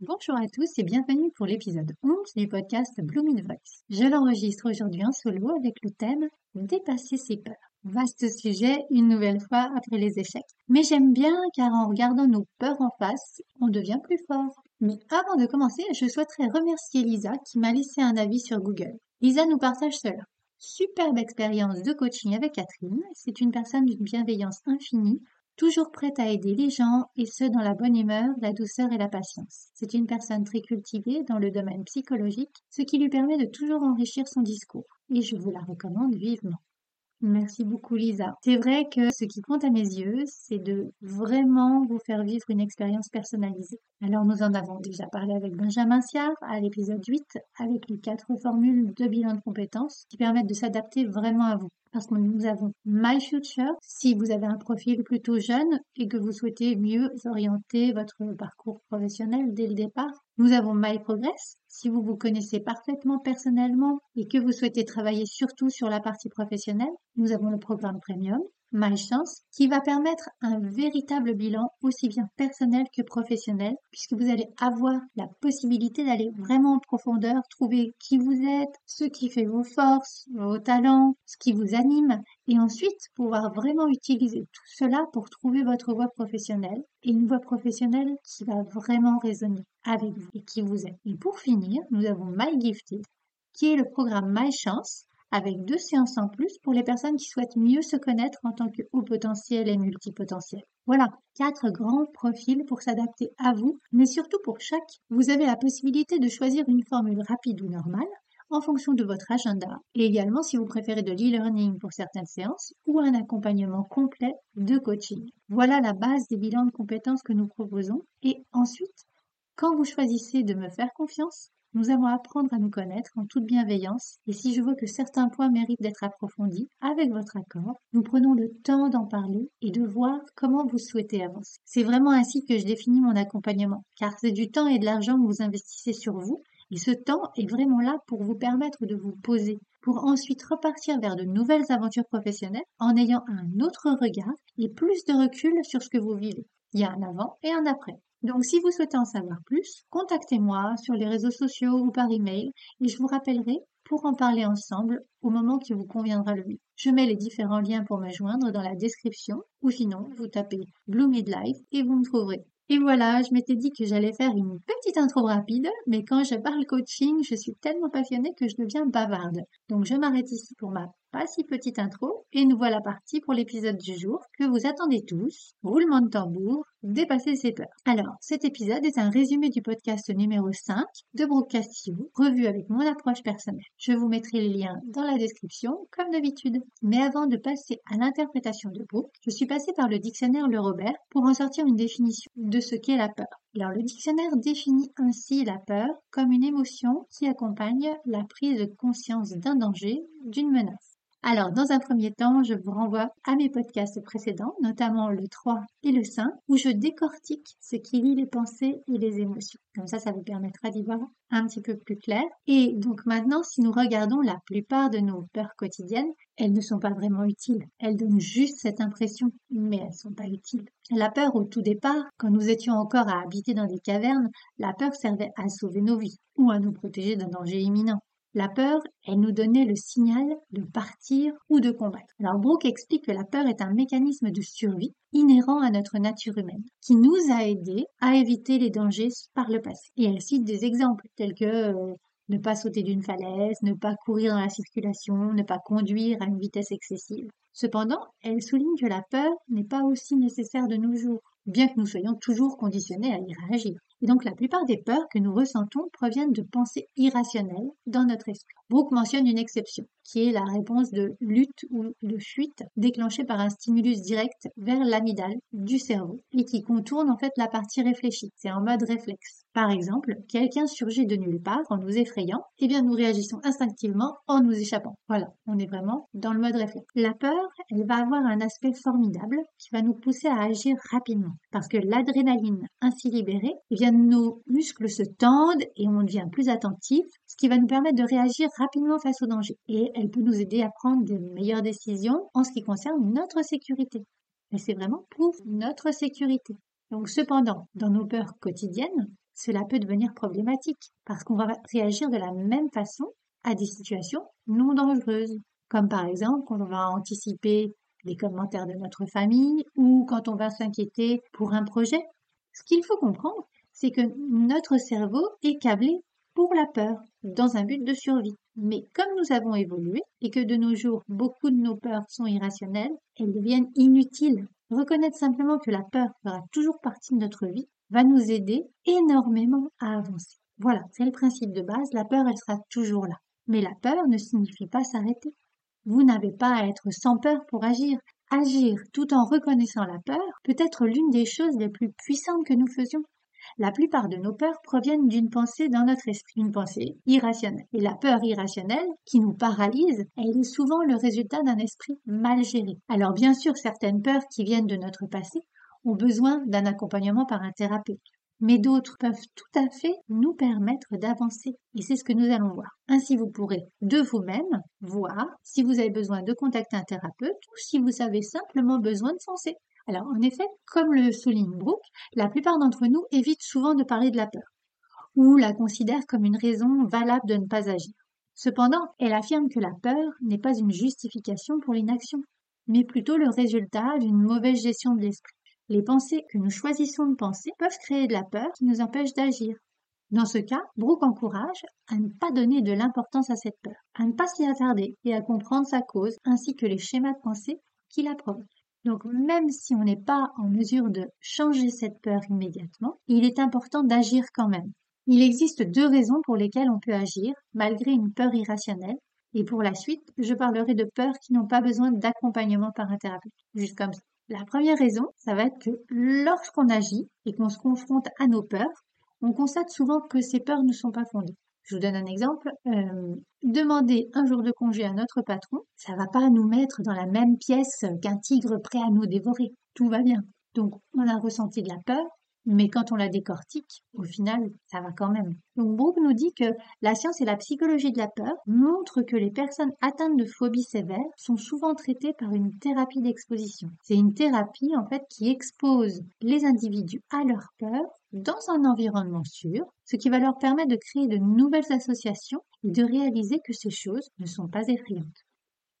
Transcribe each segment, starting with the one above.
Bonjour à tous et bienvenue pour l'épisode 11 du podcast Blooming Voice. Je l'enregistre aujourd'hui en solo avec le thème Dépasser ses peurs. Vaste sujet, une nouvelle fois après les échecs. Mais j'aime bien car en regardant nos peurs en face, on devient plus fort. Mais avant de commencer, je souhaiterais remercier Lisa qui m'a laissé un avis sur Google. Lisa nous partage cela. Superbe expérience de coaching avec Catherine. C'est une personne d'une bienveillance infinie toujours prête à aider les gens et ce dans la bonne humeur, la douceur et la patience. C'est une personne très cultivée dans le domaine psychologique, ce qui lui permet de toujours enrichir son discours. Et je vous la recommande vivement. Merci beaucoup Lisa. C'est vrai que ce qui compte à mes yeux, c'est de vraiment vous faire vivre une expérience personnalisée. Alors nous en avons déjà parlé avec Benjamin Siard à l'épisode 8 avec les quatre formules de bilan de compétences qui permettent de s'adapter vraiment à vous parce que nous avons My Future. Si vous avez un profil plutôt jeune et que vous souhaitez mieux orienter votre parcours professionnel dès le départ, nous avons My Progress. Si vous vous connaissez parfaitement personnellement et que vous souhaitez travailler surtout sur la partie professionnelle, nous avons le programme Premium. Malchance, qui va permettre un véritable bilan aussi bien personnel que professionnel, puisque vous allez avoir la possibilité d'aller vraiment en profondeur, trouver qui vous êtes, ce qui fait vos forces, vos talents, ce qui vous anime, et ensuite pouvoir vraiment utiliser tout cela pour trouver votre voie professionnelle, et une voie professionnelle qui va vraiment résonner avec vous et qui vous aime. Et pour finir, nous avons My Gifted, qui est le programme My Chance, avec deux séances en plus pour les personnes qui souhaitent mieux se connaître en tant que haut potentiel et multipotentiel. Voilà, quatre grands profils pour s'adapter à vous, mais surtout pour chaque, vous avez la possibilité de choisir une formule rapide ou normale en fonction de votre agenda et également si vous préférez de l'e-learning pour certaines séances ou un accompagnement complet de coaching. Voilà la base des bilans de compétences que nous proposons et ensuite, quand vous choisissez de me faire confiance, nous allons apprendre à nous connaître en toute bienveillance et si je vois que certains points méritent d'être approfondis, avec votre accord, nous prenons le temps d'en parler et de voir comment vous souhaitez avancer. C'est vraiment ainsi que je définis mon accompagnement, car c'est du temps et de l'argent que vous investissez sur vous et ce temps est vraiment là pour vous permettre de vous poser, pour ensuite repartir vers de nouvelles aventures professionnelles en ayant un autre regard et plus de recul sur ce que vous vivez. Il y a un avant et un après. Donc si vous souhaitez en savoir plus, contactez-moi sur les réseaux sociaux ou par email et je vous rappellerai pour en parler ensemble au moment qui vous conviendra le mieux. Je mets les différents liens pour me joindre dans la description ou sinon vous tapez Blue Midlife et vous me trouverez. Et voilà, je m'étais dit que j'allais faire une petite intro rapide, mais quand je parle coaching, je suis tellement passionnée que je deviens bavarde. Donc je m'arrête ici pour ma pas si petite intro, et nous voilà partis pour l'épisode du jour que vous attendez tous. Roulement de tambour, dépasser ses peurs. Alors, cet épisode est un résumé du podcast numéro 5 de Brooke Castillo, revu avec mon approche personnelle. Je vous mettrai les liens dans la description, comme d'habitude. Mais avant de passer à l'interprétation de Brooke, je suis passée par le dictionnaire Le Robert pour en sortir une définition de ce qu'est la peur. Alors, le dictionnaire définit ainsi la peur comme une émotion qui accompagne la prise de conscience d'un danger, d'une menace. Alors, dans un premier temps, je vous renvoie à mes podcasts précédents, notamment le 3 et le 5, où je décortique ce qui lie les pensées et les émotions. Comme ça, ça vous permettra d'y voir un petit peu plus clair. Et donc maintenant, si nous regardons la plupart de nos peurs quotidiennes, elles ne sont pas vraiment utiles. Elles donnent juste cette impression, mais elles ne sont pas utiles. La peur, au tout départ, quand nous étions encore à habiter dans des cavernes, la peur servait à sauver nos vies ou à nous protéger d'un danger imminent. La peur, elle nous donnait le signal de partir ou de combattre. Alors Brooke explique que la peur est un mécanisme de survie inhérent à notre nature humaine, qui nous a aidés à éviter les dangers par le passé. Et elle cite des exemples tels que euh, ne pas sauter d'une falaise, ne pas courir dans la circulation, ne pas conduire à une vitesse excessive. Cependant, elle souligne que la peur n'est pas aussi nécessaire de nos jours, bien que nous soyons toujours conditionnés à y réagir. Et donc la plupart des peurs que nous ressentons proviennent de pensées irrationnelles dans notre esprit. Brooke mentionne une exception, qui est la réponse de lutte ou de fuite déclenchée par un stimulus direct vers l'amygdale du cerveau et qui contourne en fait la partie réfléchie. C'est en mode réflexe. Par exemple, quelqu'un surgit de nulle part en nous effrayant, et eh bien nous réagissons instinctivement en nous échappant. Voilà, on est vraiment dans le mode réflexe. La peur, elle va avoir un aspect formidable qui va nous pousser à agir rapidement. Parce que l'adrénaline ainsi libérée, eh bien nos muscles se tendent et on devient plus attentif, ce qui va nous permettre de réagir rapidement face au danger. Et elle peut nous aider à prendre de meilleures décisions en ce qui concerne notre sécurité. Mais c'est vraiment pour notre sécurité. Donc cependant, dans nos peurs quotidiennes, cela peut devenir problématique parce qu'on va réagir de la même façon à des situations non dangereuses, comme par exemple quand on va anticiper les commentaires de notre famille ou quand on va s'inquiéter pour un projet. Ce qu'il faut comprendre, c'est que notre cerveau est câblé pour la peur, dans un but de survie. Mais comme nous avons évolué et que de nos jours beaucoup de nos peurs sont irrationnelles, elles deviennent inutiles. Reconnaître simplement que la peur fera toujours partie de notre vie va nous aider énormément à avancer. Voilà, c'est le principe de base, la peur, elle sera toujours là. Mais la peur ne signifie pas s'arrêter. Vous n'avez pas à être sans peur pour agir. Agir tout en reconnaissant la peur peut être l'une des choses les plus puissantes que nous faisions. La plupart de nos peurs proviennent d'une pensée dans notre esprit, une pensée irrationnelle. Et la peur irrationnelle, qui nous paralyse, elle est souvent le résultat d'un esprit mal géré. Alors bien sûr, certaines peurs qui viennent de notre passé ont besoin d'un accompagnement par un thérapeute. Mais d'autres peuvent tout à fait nous permettre d'avancer. Et c'est ce que nous allons voir. Ainsi, vous pourrez de vous-même voir si vous avez besoin de contacter un thérapeute ou si vous avez simplement besoin de foncer. Alors, en effet, comme le souligne Brooke, la plupart d'entre nous évitent souvent de parler de la peur ou la considèrent comme une raison valable de ne pas agir. Cependant, elle affirme que la peur n'est pas une justification pour l'inaction, mais plutôt le résultat d'une mauvaise gestion de l'esprit. Les pensées que nous choisissons de penser peuvent créer de la peur qui nous empêche d'agir. Dans ce cas, Brooke encourage à ne pas donner de l'importance à cette peur, à ne pas s'y attarder et à comprendre sa cause ainsi que les schémas de pensée qui la provoquent. Donc même si on n'est pas en mesure de changer cette peur immédiatement, il est important d'agir quand même. Il existe deux raisons pour lesquelles on peut agir malgré une peur irrationnelle. Et pour la suite, je parlerai de peurs qui n'ont pas besoin d'accompagnement par un thérapeute, juste comme ça. La première raison, ça va être que lorsqu'on agit et qu'on se confronte à nos peurs, on constate souvent que ces peurs ne sont pas fondées. Je vous donne un exemple. Euh, demander un jour de congé à notre patron, ça va pas nous mettre dans la même pièce qu'un tigre prêt à nous dévorer. Tout va bien. Donc, on a ressenti de la peur, mais quand on la décortique, au final, ça va quand même. Donc Brooke nous dit que la science et la psychologie de la peur montrent que les personnes atteintes de phobies sévères sont souvent traitées par une thérapie d'exposition. C'est une thérapie en fait qui expose les individus à leur peur dans un environnement sûr, ce qui va leur permettre de créer de nouvelles associations et de réaliser que ces choses ne sont pas effrayantes.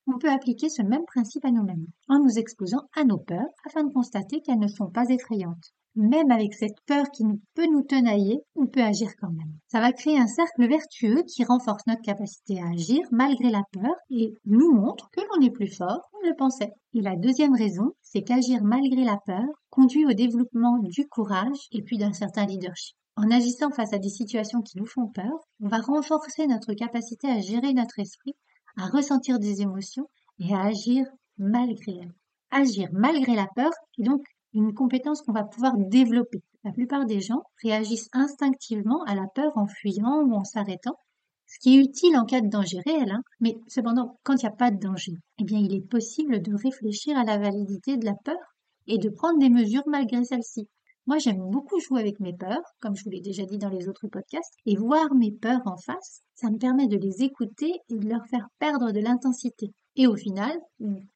On peut appliquer ce même principe à nous-mêmes, en nous exposant à nos peurs afin de constater qu'elles ne sont pas effrayantes même avec cette peur qui peut nous tenailler, on peut agir quand même. Ça va créer un cercle vertueux qui renforce notre capacité à agir malgré la peur et nous montre que l'on est plus fort qu'on le pensait. Et la deuxième raison, c'est qu'agir malgré la peur conduit au développement du courage et puis d'un certain leadership. En agissant face à des situations qui nous font peur, on va renforcer notre capacité à gérer notre esprit, à ressentir des émotions et à agir malgré elles. Agir malgré la peur est donc une compétence qu'on va pouvoir développer. La plupart des gens réagissent instinctivement à la peur en fuyant ou en s'arrêtant, ce qui est utile en cas de danger réel, hein. mais cependant, quand il n'y a pas de danger, eh bien, il est possible de réfléchir à la validité de la peur et de prendre des mesures malgré celle-ci. Moi, j'aime beaucoup jouer avec mes peurs, comme je vous l'ai déjà dit dans les autres podcasts, et voir mes peurs en face, ça me permet de les écouter et de leur faire perdre de l'intensité. Et au final,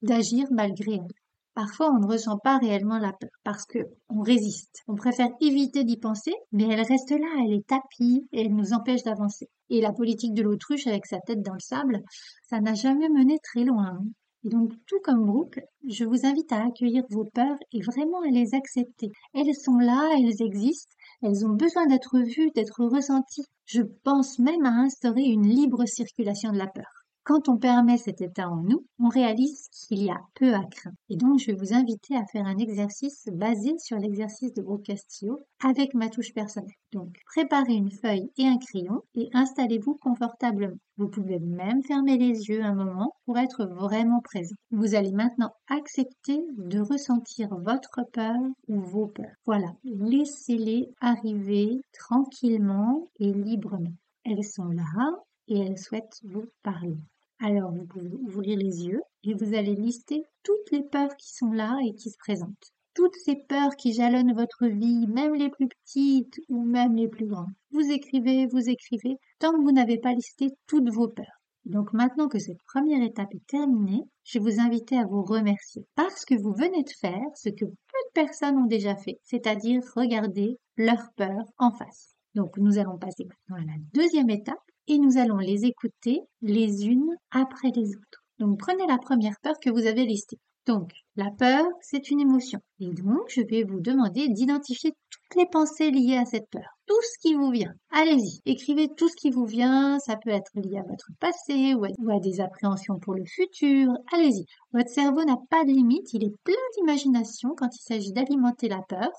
d'agir malgré elles. Parfois, on ne ressent pas réellement la peur parce que on résiste. On préfère éviter d'y penser, mais elle reste là, elle est tapie elle nous empêche d'avancer. Et la politique de l'autruche avec sa tête dans le sable, ça n'a jamais mené très loin. Et donc, tout comme Brooke, je vous invite à accueillir vos peurs et vraiment à les accepter. Elles sont là, elles existent, elles ont besoin d'être vues, d'être ressenties. Je pense même à instaurer une libre circulation de la peur. Quand on permet cet état en nous, on réalise qu'il y a peu à craindre. Et donc, je vais vous inviter à faire un exercice basé sur l'exercice de Brooke Castillo avec ma touche personnelle. Donc, préparez une feuille et un crayon et installez-vous confortablement. Vous pouvez même fermer les yeux un moment pour être vraiment présent. Vous allez maintenant accepter de ressentir votre peur ou vos peurs. Voilà, laissez-les arriver tranquillement et librement. Elles sont là et elles souhaitent vous parler. Alors vous pouvez ouvrir les yeux et vous allez lister toutes les peurs qui sont là et qui se présentent. Toutes ces peurs qui jalonnent votre vie, même les plus petites ou même les plus grandes. Vous écrivez, vous écrivez, tant que vous n'avez pas listé toutes vos peurs. Donc maintenant que cette première étape est terminée, je vais vous inviter à vous remercier parce que vous venez de faire ce que peu de personnes ont déjà fait, c'est-à-dire regarder leurs peurs en face. Donc nous allons passer maintenant à la deuxième étape et nous allons les écouter les unes après les autres. Donc prenez la première peur que vous avez listée. Donc, la peur, c'est une émotion. Et donc, je vais vous demander d'identifier toutes les pensées liées à cette peur. Tout ce qui vous vient. Allez-y, écrivez tout ce qui vous vient. Ça peut être lié à votre passé ou à, des appréhensions pour le futur. Allez-y. Votre cerveau n'a pas de limite. Il est plein d'imagination quand il s'agit d'alimenter la peur.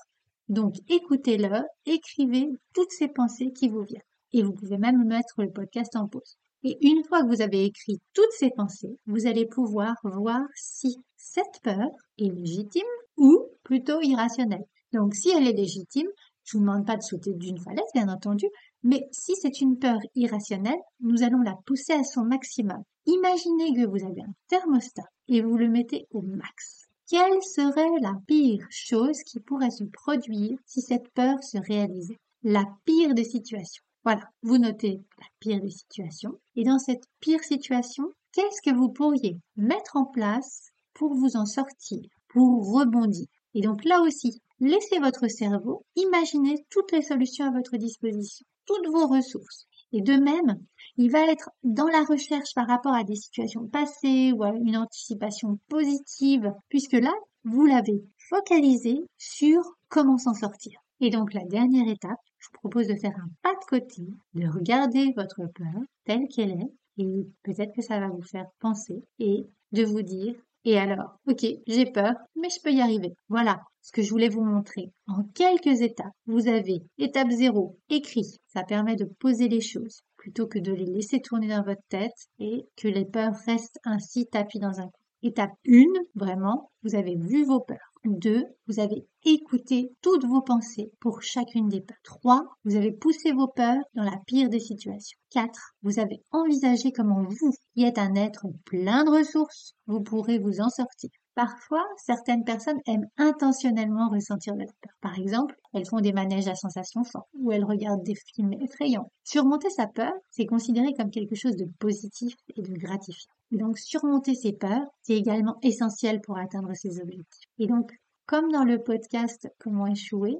Donc, écoutez-le, écrivez toutes ces pensées qui vous viennent. Et vous pouvez même mettre le podcast en pause. Et une fois que vous avez écrit toutes ces pensées, vous allez pouvoir voir si cette peur est légitime ou plutôt irrationnelle. Donc si elle est légitime, je ne vous demande pas de sauter d'une falaise, bien entendu, mais si c'est une peur irrationnelle, nous allons la pousser à son maximum. Imaginez que vous avez un thermostat et vous le mettez au max. Quelle serait la pire chose qui pourrait se produire si cette peur se réalisait? La pire des situations. Voilà, vous notez la pire des situations. Et dans cette pire situation, qu'est-ce que vous pourriez mettre en place pour vous en sortir, pour rebondir? Et donc là aussi, laissez votre cerveau imaginer toutes les solutions à votre disposition, toutes vos ressources. Et de même, il va être dans la recherche par rapport à des situations passées ou à une anticipation positive, puisque là, vous l'avez focalisé sur comment s'en sortir. Et donc la dernière étape, je vous propose de faire un pas de côté, de regarder votre peur telle qu'elle est, et peut-être que ça va vous faire penser, et de vous dire, et alors, ok, j'ai peur, mais je peux y arriver. Voilà ce que je voulais vous montrer. En quelques étapes, vous avez étape 0, écrit. Ça permet de poser les choses plutôt que de les laisser tourner dans votre tête et que les peurs restent ainsi tapis dans un coin. Étape 1, vraiment, vous avez vu vos peurs. 2. Vous avez écouté toutes vos pensées pour chacune des peurs. 3. Vous avez poussé vos peurs dans la pire des situations. 4. Vous avez envisagé comment vous, qui êtes un être plein de ressources, vous pourrez vous en sortir. Parfois, certaines personnes aiment intentionnellement ressentir leur peur. Par exemple, elles font des manèges à sensations fortes ou elles regardent des films effrayants. Surmonter sa peur, c'est considéré comme quelque chose de positif et de gratifiant. Donc, surmonter ses peurs, c'est également essentiel pour atteindre ses objectifs. Et donc, comme dans le podcast Comment échouer,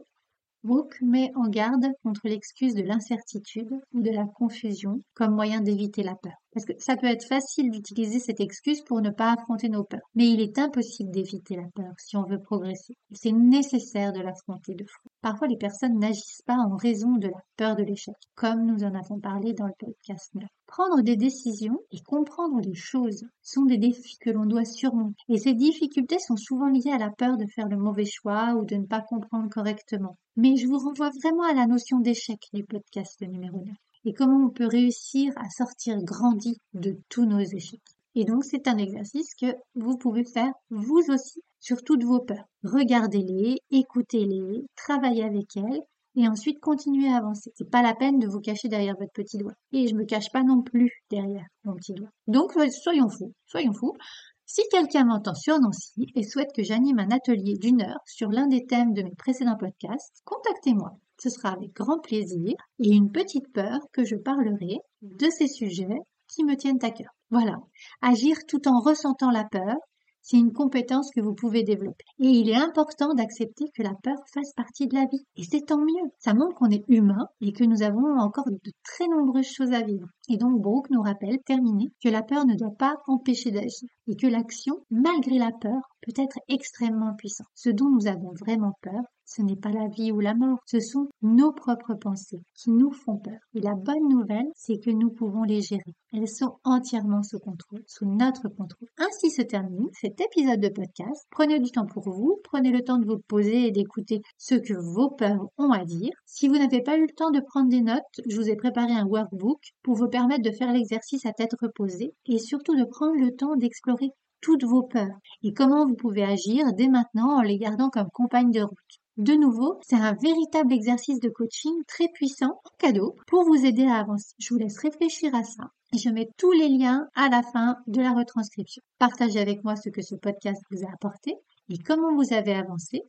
Brooke met en garde contre l'excuse de l'incertitude ou de la confusion comme moyen d'éviter la peur. Parce que ça peut être facile d'utiliser cette excuse pour ne pas affronter nos peurs. Mais il est impossible d'éviter la peur si on veut progresser. C'est nécessaire de l'affronter de front. Parfois, les personnes n'agissent pas en raison de la peur de l'échec, comme nous en avons parlé dans le podcast 9. Prendre des décisions et comprendre les choses sont des défis que l'on doit surmonter. Et ces difficultés sont souvent liées à la peur de faire le mauvais choix ou de ne pas comprendre correctement. Mais je vous renvoie vraiment à la notion d'échec, les podcasts numéro 9 et comment on peut réussir à sortir grandi de tous nos échecs. Et donc c'est un exercice que vous pouvez faire vous aussi sur toutes vos peurs. Regardez-les, écoutez-les, travaillez avec elles et ensuite continuez à avancer. C'est pas la peine de vous cacher derrière votre petit doigt. Et je me cache pas non plus derrière mon petit doigt. Donc euh, soyons fous, soyons fous. Si quelqu'un m'entend sur Nancy et souhaite que j'anime un atelier d'une heure sur l'un des thèmes de mes précédents podcasts, contactez-moi. Ce sera avec grand plaisir et une petite peur que je parlerai de ces sujets qui me tiennent à cœur. Voilà. Agir tout en ressentant la peur, c'est une compétence que vous pouvez développer. Et il est important d'accepter que la peur fasse partie de la vie. Et c'est tant mieux. Ça montre qu'on est humain et que nous avons encore de très nombreuses choses à vivre. Et donc Brooke nous rappelle, terminé, que la peur ne doit pas empêcher d'agir. Et que l'action, malgré la peur, peut être extrêmement puissante. Ce dont nous avons vraiment peur, ce n'est pas la vie ou la mort, ce sont nos propres pensées qui nous font peur. Et la bonne nouvelle, c'est que nous pouvons les gérer. Elles sont entièrement sous contrôle, sous notre contrôle. Ainsi se termine cet épisode de podcast. Prenez du temps pour vous, prenez le temps de vous poser et d'écouter ce que vos peurs ont à dire. Si vous n'avez pas eu le temps de prendre des notes, je vous ai préparé un workbook pour vous permettre de faire l'exercice à tête reposée et surtout de prendre le temps d'explorer toutes vos peurs et comment vous pouvez agir dès maintenant en les gardant comme compagne de route. De nouveau, c'est un véritable exercice de coaching très puissant en cadeau pour vous aider à avancer. Je vous laisse réfléchir à ça et je mets tous les liens à la fin de la retranscription. Partagez avec moi ce que ce podcast vous a apporté et comment vous avez avancé.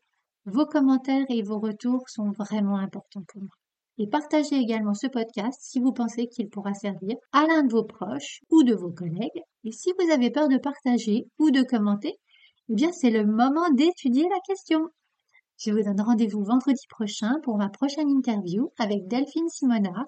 Vos commentaires et vos retours sont vraiment importants pour moi et partagez également ce podcast si vous pensez qu'il pourra servir à l'un de vos proches ou de vos collègues. Et si vous avez peur de partager ou de commenter, eh bien c'est le moment d'étudier la question. Je vous donne rendez-vous vendredi prochain pour ma prochaine interview avec Delphine Simonard.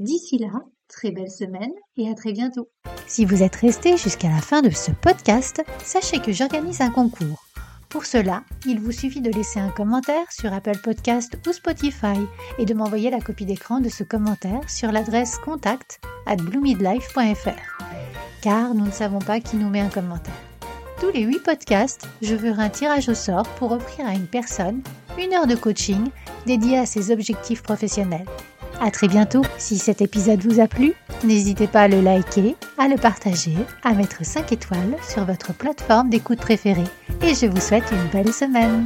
D'ici là, très belle semaine et à très bientôt. Si vous êtes resté jusqu'à la fin de ce podcast, sachez que j'organise un concours. Pour cela, il vous suffit de laisser un commentaire sur Apple Podcast ou Spotify et de m'envoyer la copie d'écran de ce commentaire sur l'adresse contact at. Car nous ne savons pas qui nous met un commentaire. Tous les 8 podcasts, je ferai un tirage au sort pour offrir à une personne une heure de coaching dédiée à ses objectifs professionnels. À très bientôt. Si cet épisode vous a plu, n'hésitez pas à le liker, à le partager, à mettre 5 étoiles sur votre plateforme d'écoute préférée. Et je vous souhaite une belle semaine.